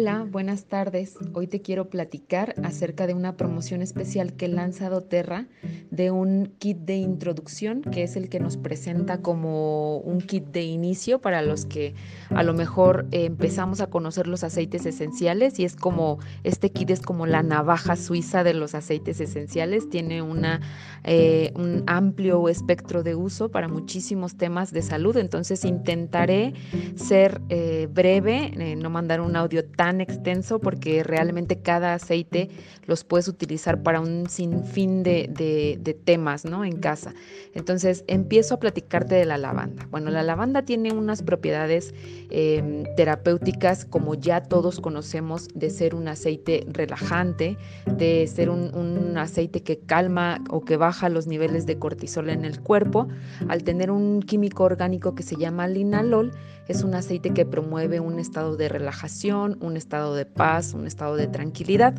Hola, buenas tardes. Hoy te quiero platicar acerca de una promoción especial que lanza doTERRA de un kit de introducción, que es el que nos presenta como un kit de inicio para los que a lo mejor eh, empezamos a conocer los aceites esenciales y es como, este kit es como la navaja suiza de los aceites esenciales, tiene una, eh, un amplio espectro de uso para muchísimos temas de salud, entonces intentaré ser eh, breve, no mandar un audio tan extenso porque realmente cada aceite los puedes utilizar para un sinfín de, de, temas ¿no? en casa. Entonces empiezo a platicarte de la lavanda. Bueno, la lavanda tiene unas propiedades em, terapéuticas como ya todos conocemos de ser un aceite relajante, de ser un, un aceite que calma o que baja los niveles de cortisol en el cuerpo. Al tener un químico orgánico que se llama linalol, es un aceite que promueve un estado de relajación, un estado de paz, un estado de tranquilidad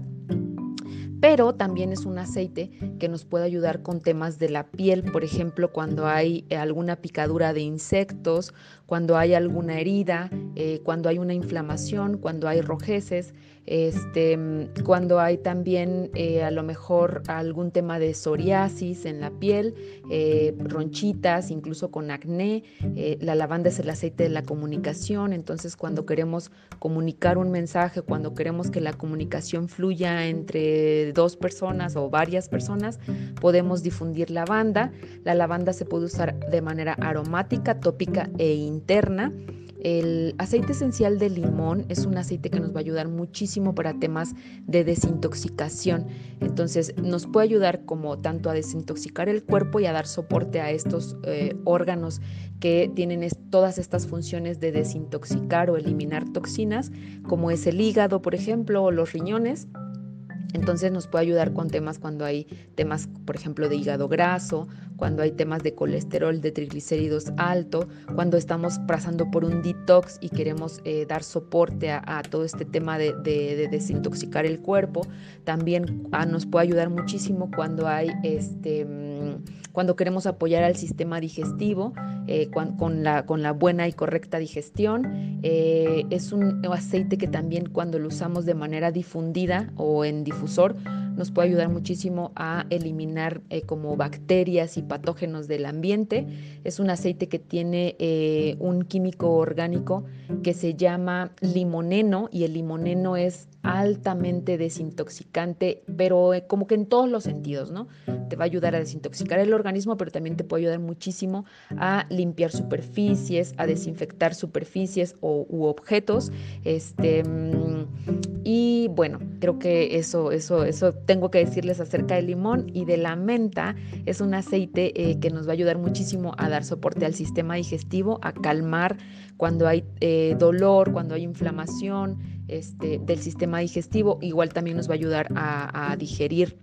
pero también es un aceite que nos puede ayudar con temas de la piel, por ejemplo, cuando hay eh, alguna picadura de insectos, cuando hay alguna herida, eh, cuando hay una inflamación, cuando hay rojeces, este, cuando hay también eh, a lo mejor algún tema de psoriasis en la piel, ronchitas, incluso con acné. la lavanda es el aceite de la comunicación, entonces cuando queremos comunicar un mensaje, cuando queremos que la comunicación fluya entre dos personas o varias personas, podemos difundir lavanda. La lavanda se puede usar de manera aromática, tópica e interna. El aceite esencial de limón es un aceite que nos va a ayudar muchísimo para temas de desintoxicación. Entonces nos puede ayudar como tanto a desintoxicar el cuerpo y a dar soporte a estos eh, órganos que tienen todas estas funciones de desintoxicar o eliminar toxinas, como es el hígado, por ejemplo, o los riñones. Entonces nos puede ayudar con temas cuando hay temas, por ejemplo, de hígado graso, cuando hay temas de colesterol, de triglicéridos alto, cuando estamos pasando por un detox y queremos eh, dar soporte a, todo este tema de, desintoxicar el cuerpo. También ah, nos puede ayudar muchísimo cuando hay este mm, cuando queremos apoyar al sistema digestivo eh, con, la, con, la, buena y correcta digestión. Eh, es un aceite que también cuando lo usamos de manera difundida o en difusor nos puede ayudar muchísimo a eliminar eh, como bacterias y patógenos del ambiente. Es un aceite que tiene un químico orgánico que se llama limoneno y el limoneno es altamente desintoxicante, pero como que en todos los sentidos, ¿no? Te va a ayudar a desintoxicar el organismo, pero también te puede ayudar muchísimo a limpiar superficies, a desinfectar superficies o, u objetos. Este, mm, y bueno, creo que eso, eso, eso tengo que decirles acerca del limón y de la menta. Es un aceite eh, que nos va a ayudar muchísimo a dar soporte al sistema digestivo, a calmar cuando hay eh, dolor, cuando hay inflamación este, del sistema digestivo. Igual también nos va a ayudar a digerir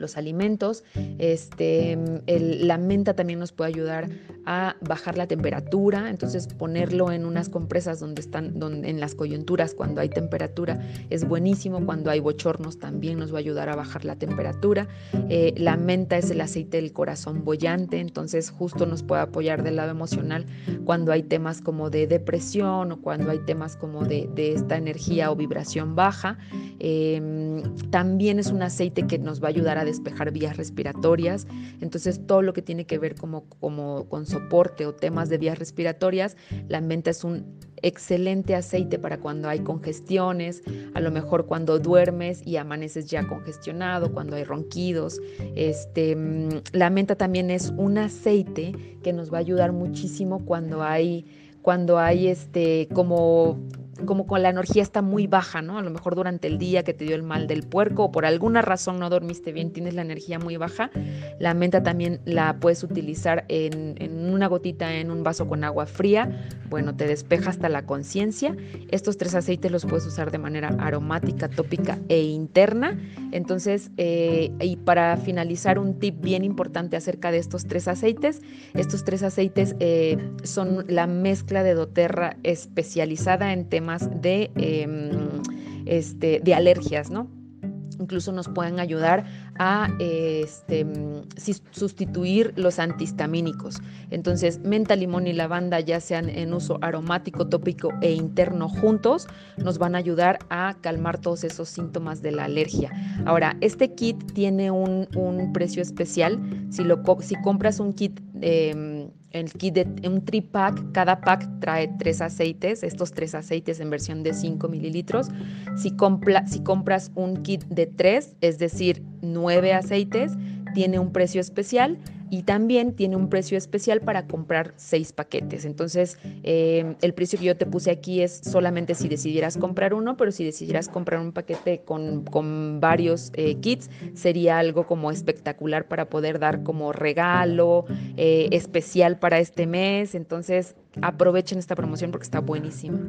los alimentos. Este, la menta también nos puede ayudar a bajar la temperatura, entonces ponerlo en unas compresas donde están, donde, en las coyunturas cuando hay temperatura es buenísimo, cuando hay bochornos también nos va a ayudar a bajar la temperatura. Eh, la menta es el aceite del corazón bollante, entonces justo nos puede apoyar del lado emocional cuando hay temas como de depresión o cuando hay temas como de, esta energía o vibración baja. Em, también es un aceite que nos va a ayudar a despejar vías respiratorias, entonces todo lo que tiene que ver como, como con soporte o temas de vías respiratorias, la menta es un excelente aceite para cuando hay congestiones, a lo mejor cuando duermes y amaneces ya congestionado, cuando hay ronquidos. Este, mm, la menta también es un aceite que nos va a ayudar muchísimo cuando hay cuando hay este como como con la energía está muy baja, ¿no? A lo mejor durante el día que te dio el mal del puerco o por alguna razón no dormiste bien, tienes la energía muy baja, la menta también la puedes utilizar en, una gotita en un vaso con agua fría, bueno, te despeja hasta la conciencia. Estos tres aceites los puedes usar de manera aromática, tópica e interna. Entonces, eh, y para finalizar, un tip bien importante acerca de estos tres aceites, estos tres aceites eh, son la mezcla de doTERRA especializada en temas de, em, este, de alergias, ¿no? incluso nos pueden ayudar a este, sustituir los antihistamínicos. Entonces, menta, limón y lavanda, ya sean en uso aromático, tópico e interno juntos, nos van a ayudar a calmar todos esos síntomas de la alergia. Ahora, este kit tiene un, precio especial. Si, lo, si compras un kit... Eh, el kit de un tripack, cada pack trae tres aceites, estos tres aceites en versión de 5 mililitros. Si, si compras un kit de tres, es decir, nueve aceites, tiene un precio especial y también tiene un precio especial para comprar seis paquetes. Entonces, eh, el precio que yo te puse aquí es solamente si decidieras comprar uno, pero si decidieras comprar un paquete con, varios eh, kits, sería algo como espectacular para poder dar como regalo eh, especial para este mes. Entonces, aprovechen esta promoción porque está buenísima.